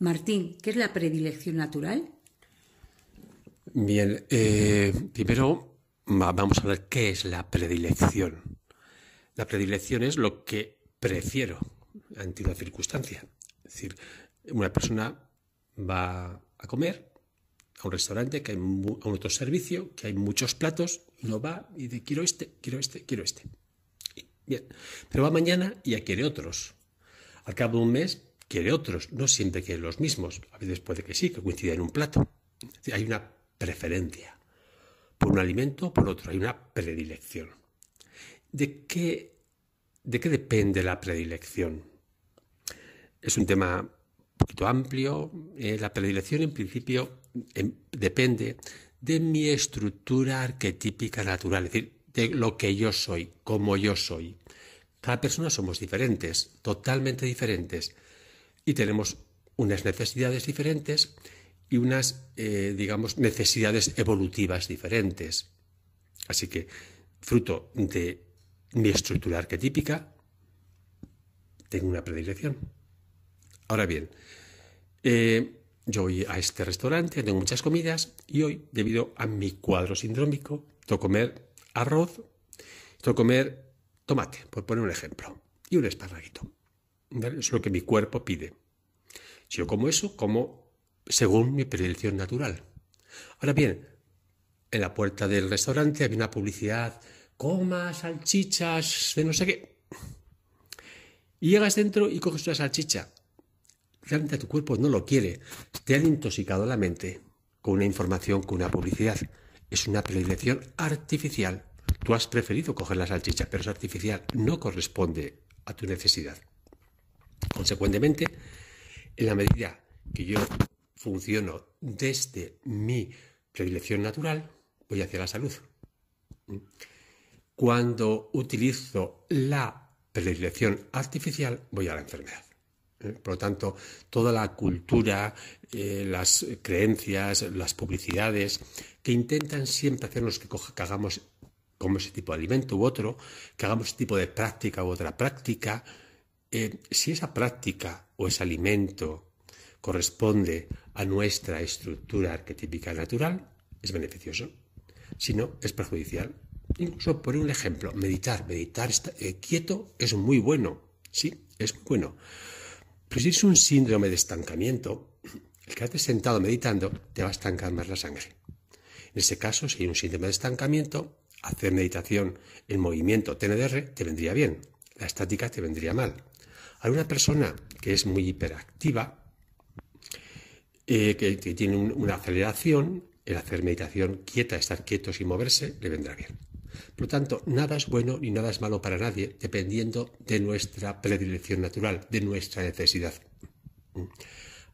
Martín, ¿qué es la predilección natural? Bien, eh, primero vamos a ver qué es la predilección. La predilección es lo que prefiero ante una circunstancia. Es decir, una persona va a comer a un restaurante, que hay a un otro servicio, que hay muchos platos, y no va y dice, quiero este, quiero este, quiero este. Bien, pero va mañana y ya quiere otros. Al cabo de un mes quiere otros, no siempre quiere los mismos. A veces puede que sí, que coincida en un plato. hay una preferencia por un alimento o por otro, hay una predilección. ¿De qué, ¿De qué depende la predilección? Es un tema un poquito amplio. Eh, la predilección, en principio, em, depende de mi estructura arquetípica natural, es decir, de lo que yo soy, como yo soy. Cada persona somos diferentes, totalmente diferentes, y tenemos unas necesidades diferentes y unas, eh, digamos, necesidades evolutivas diferentes. Así que, fruto de mi estructura arquetípica, tengo una predilección. Ahora bien, eh, yo voy a este restaurante, tengo muchas comidas y hoy, debido a mi cuadro sindrómico, tengo que comer arroz, tengo que comer tomate, por poner un ejemplo, y un esparraguito. Es lo que mi cuerpo pide. Si yo como eso, como según mi predilección natural. Ahora bien, en la puerta del restaurante había una publicidad, coma salchichas de no sé qué. Y llegas dentro y coges una salchicha. Realmente tu cuerpo no lo quiere. Te han intoxicado la mente con una información, con una publicidad. Es una predilección artificial. Tú has preferido coger la salchicha, pero es artificial. No corresponde a tu necesidad. Consecuentemente, en la medida que yo funciono desde mi predilección natural, voy hacia la salud. Cuando utilizo la predilección artificial, voy a la enfermedad. Por lo tanto, toda la cultura, eh, las creencias, las publicidades, que intentan siempre hacernos que, hagamos como ese tipo de alimento u otro, que hagamos ese tipo de práctica u otra práctica, eh, si esa práctica o ese alimento corresponde a nuestra estructura arquetípica natural, es beneficioso. Si no, es perjudicial. Incluso por un ejemplo, meditar. Meditar eh, quieto es muy bueno. Sí, es muy bueno. Pero si es un síndrome de estancamiento, el que haces sentado meditando te va a estancar más la sangre. En ese caso, si hay un síndrome de estancamiento, hacer meditación en movimiento TNDR te vendría bien. La estática te vendría mal. A una persona que es muy hiperactiva, eh, que, tiene una aceleración, el hacer meditación quieta, estar quieto sin moverse, le vendrá bien. Por lo tanto, nada es bueno ni nada es malo para nadie, dependiendo de nuestra predilección natural, de nuestra necesidad.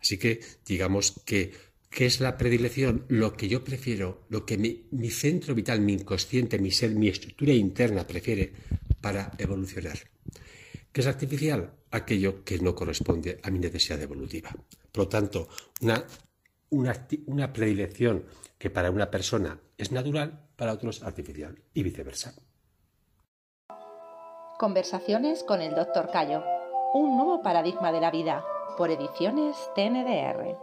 Así que digamos que, ¿qué es la predilección? Lo que yo prefiero, lo que mi centro vital, mi inconsciente, mi ser, mi estructura interna prefiere para evolucionar. ¿Qué es artificial? Aquello que no corresponde a mi necesidad evolutiva. Por lo tanto, una, una, predilección que para una persona es natural, para otro es artificial y viceversa. Conversaciones con el Dr. Cayo. Un nuevo paradigma de la vida por ediciones TNDR.